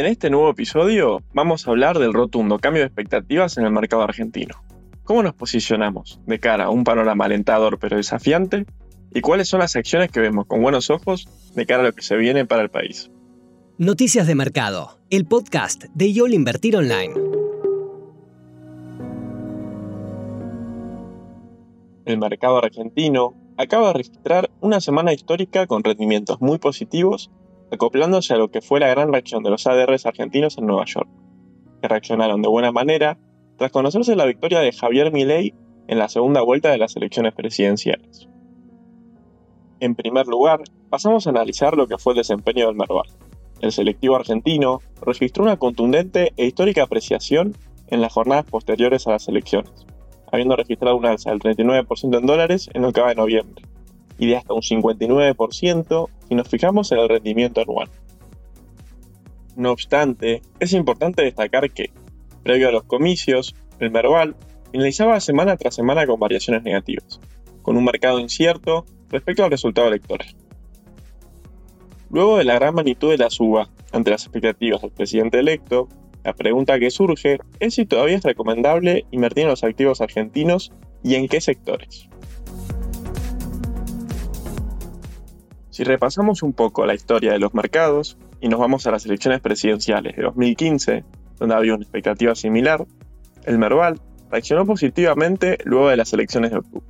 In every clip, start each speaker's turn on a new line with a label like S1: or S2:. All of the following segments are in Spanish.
S1: En este nuevo episodio vamos a hablar del rotundo cambio de expectativas en el mercado argentino. ¿Cómo nos posicionamos de cara a un panorama alentador pero desafiante? ¿Y cuáles son las acciones que vemos con buenos ojos de cara a lo que se viene para el país?
S2: Noticias de Mercado, el podcast de YOL Invertir Online.
S1: El mercado argentino acaba de registrar una semana histórica con rendimientos muy positivos, acoplándose a lo que fue la gran reacción de los ADRs argentinos en Nueva York, que reaccionaron de buena manera tras conocerse la victoria de Javier Milei en la segunda vuelta de las elecciones presidenciales. En primer lugar, pasamos a analizar lo que fue el desempeño del Merval. El selectivo argentino registró una contundente e histórica apreciación en las jornadas posteriores a las elecciones, habiendo registrado una alza del 39% en dólares en lo que de noviembre, y de hasta un 59% si nos fijamos en el rendimiento anual. No obstante, es importante destacar que, previo a los comicios, el Merval finalizaba semana tras semana con variaciones negativas, con un mercado incierto respecto al resultado electoral. Luego de la gran magnitud de la suba ante las expectativas del presidente electo, la pregunta que surge es si todavía es recomendable invertir en los activos argentinos y en qué sectores. Si repasamos un poco la historia de los mercados y nos vamos a las elecciones presidenciales de 2015, donde había una expectativa similar, el Merval reaccionó positivamente luego de las elecciones de octubre.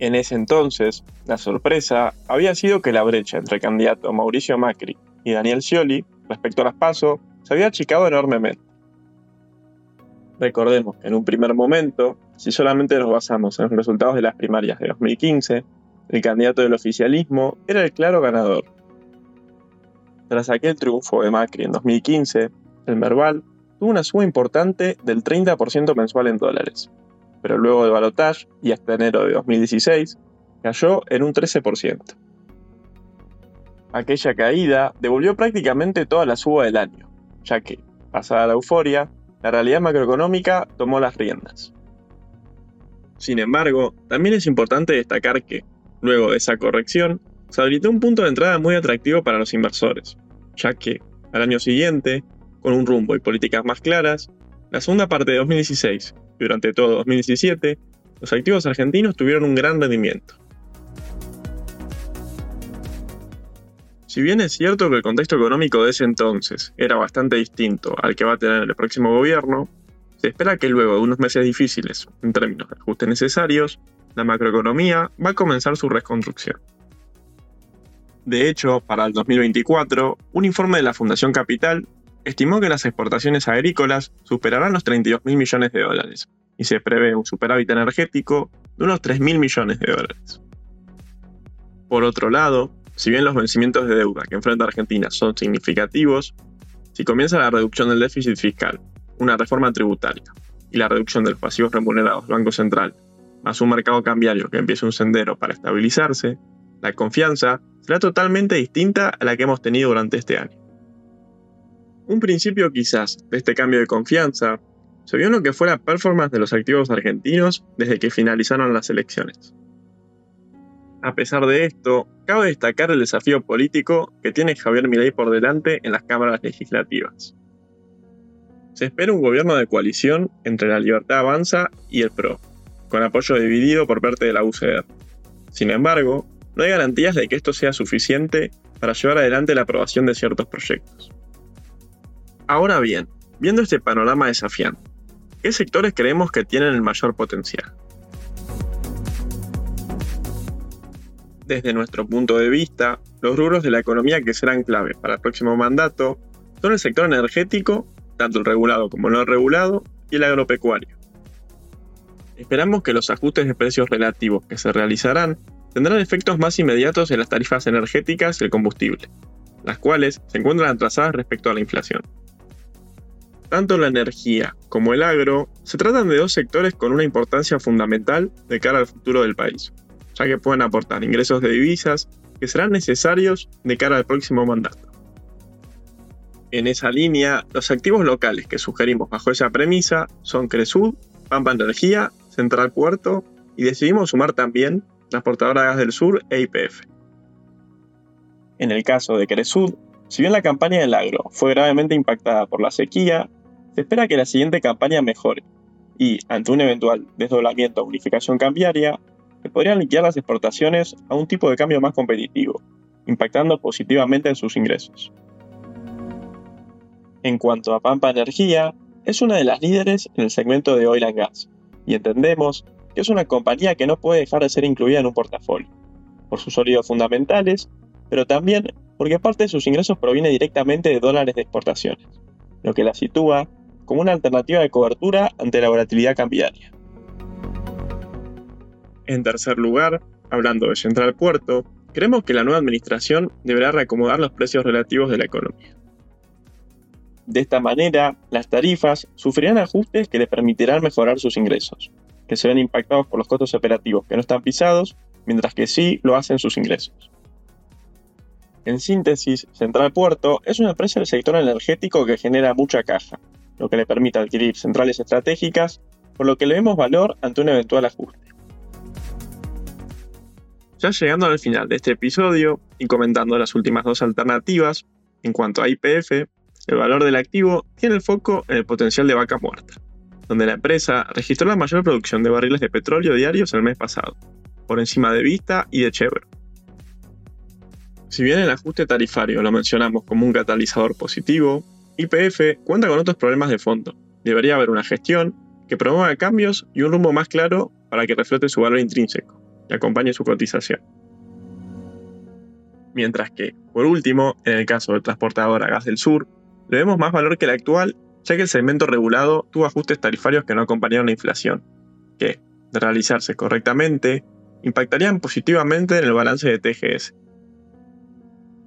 S1: En ese entonces, la sorpresa había sido que la brecha entre el candidato Mauricio Macri y Daniel Scioli respecto a las PASO se había achicado enormemente. Recordemos que en un primer momento, si solamente nos basamos en los resultados de las primarias de 2015, el candidato del oficialismo era el claro ganador. Tras aquel triunfo de Macri en 2015, el Merval tuvo una suma importante del 30% mensual en dólares, pero luego del balotaje y hasta enero de 2016 cayó en un 13%. Aquella caída devolvió prácticamente toda la suba del año, ya que, pasada la euforia, la realidad macroeconómica tomó las riendas. Sin embargo, también es importante destacar que, luego de esa corrección, se habilitó un punto de entrada muy atractivo para los inversores, ya que, al año siguiente, con un rumbo y políticas más claras, la segunda parte de 2016 y durante todo 2017, los activos argentinos tuvieron un gran rendimiento. Si bien es cierto que el contexto económico de ese entonces era bastante distinto al que va a tener el próximo gobierno, se espera que luego de unos meses difíciles, en términos de ajustes necesarios, la macroeconomía va a comenzar su reconstrucción. De hecho, para el 2024, un informe de la Fundación Capital estimó que las exportaciones agrícolas superarán los 32 mil millones de dólares y se prevé un superávit energético de unos 3 mil millones de dólares. Por otro lado, si bien los vencimientos de deuda que enfrenta Argentina son significativos, si comienza la reducción del déficit fiscal, una reforma tributaria y la reducción de los pasivos remunerados del Banco Central, más un mercado cambiario que empiece un sendero para estabilizarse, la confianza será totalmente distinta a la que hemos tenido durante este año. Un principio quizás de este cambio de confianza se vio en lo que fue la performance de los activos argentinos desde que finalizaron las elecciones. A pesar de esto, cabe destacar el desafío político que tiene Javier Milei por delante en las cámaras legislativas. Se espera un gobierno de coalición entre la Libertad Avanza y el PRO, con apoyo dividido por parte de la UCR. Sin embargo, no hay garantías de que esto sea suficiente para llevar adelante la aprobación de ciertos proyectos. Ahora bien, viendo este panorama desafiante, ¿qué sectores creemos que tienen el mayor potencial? Desde nuestro punto de vista, los rubros de la economía que serán clave para el próximo mandato son el sector energético, tanto el regulado como el no regulado, y el agropecuario. Esperamos que los ajustes de precios relativos que se realizarán tendrán efectos más inmediatos en las tarifas energéticas y el combustible, las cuales se encuentran atrasadas respecto a la inflación. Tanto la energía como el agro se tratan de dos sectores con una importancia fundamental de cara al futuro del país ya que pueden aportar ingresos de divisas que serán necesarios de cara al próximo mandato. En esa línea, los activos locales que sugerimos bajo esa premisa son Cresud, Pampa Energía, Central Puerto y decidimos sumar también Transportadora Gas del Sur e IPF. En el caso de Cresud, Si bien la campaña del agro fue gravemente impactada por la sequía, se espera que la siguiente campaña mejore y, ante un eventual desdoblamiento o unificación cambiaria, se podrían liquidar las exportaciones a un tipo de cambio más competitivo, impactando positivamente en sus ingresos. En cuanto a Pampa Energía, es una de las líderes en el segmento de oil and gas, y entendemos que es una compañía que no puede dejar de ser incluida en un portafolio, por sus sólidos fundamentales, pero también porque parte de sus ingresos proviene directamente de dólares de exportaciones, lo que la sitúa como una alternativa de cobertura ante la volatilidad cambiaria. En tercer lugar, hablando de Central Puerto, creemos que la nueva administración deberá reacomodar los precios relativos de la economía. De esta manera, las tarifas sufrirán ajustes que le permitirán mejorar sus ingresos, que se ven impactados por los costos operativos que no están pisados, mientras que sí lo hacen sus ingresos. En síntesis, Central Puerto es una empresa del sector energético que genera mucha caja, lo que le permite adquirir centrales estratégicas, por lo que le vemos valor ante un eventual ajuste. Ya llegando al final de este episodio y comentando las últimas dos alternativas, en cuanto a IPF, el valor del activo tiene el foco en el potencial de vaca muerta, donde la empresa registró la mayor producción de barriles de petróleo diarios el mes pasado, por encima de Vista y de Chevron. Si bien el ajuste tarifario lo mencionamos como un catalizador positivo, IPF cuenta con otros problemas de fondo. Debería haber una gestión que promueva cambios y un rumbo más claro para que reflote su valor intrínseco y acompañe su cotización. Mientras que, por último, en el caso del transportador Gas del Sur, le vemos más valor que el actual, ya que el segmento regulado tuvo ajustes tarifarios que no acompañaron la inflación, que, de realizarse correctamente, impactarían positivamente en el balance de TGS.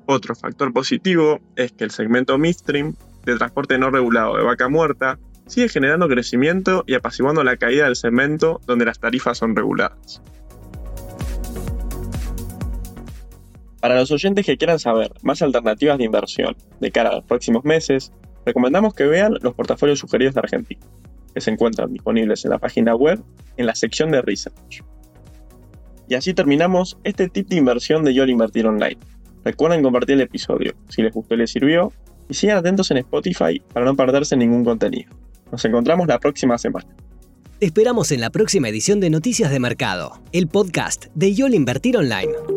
S1: Otro factor positivo es que el segmento midstream de transporte no regulado de vaca muerta sigue generando crecimiento y apaciguando la caída del segmento donde las tarifas son reguladas. Para los oyentes que quieran saber más alternativas de inversión de cara a los próximos meses, recomendamos que vean los portafolios sugeridos de Argentina, que se encuentran disponibles en la página web en la sección de Research. Y así terminamos este tip de inversión de YOL Invertir Online. Recuerden compartir el episodio si les gustó y les sirvió, y sigan atentos en Spotify para no perderse ningún contenido. Nos encontramos la próxima semana.
S2: Esperamos en la próxima edición de Noticias de Mercado, el podcast de YOL Invertir Online.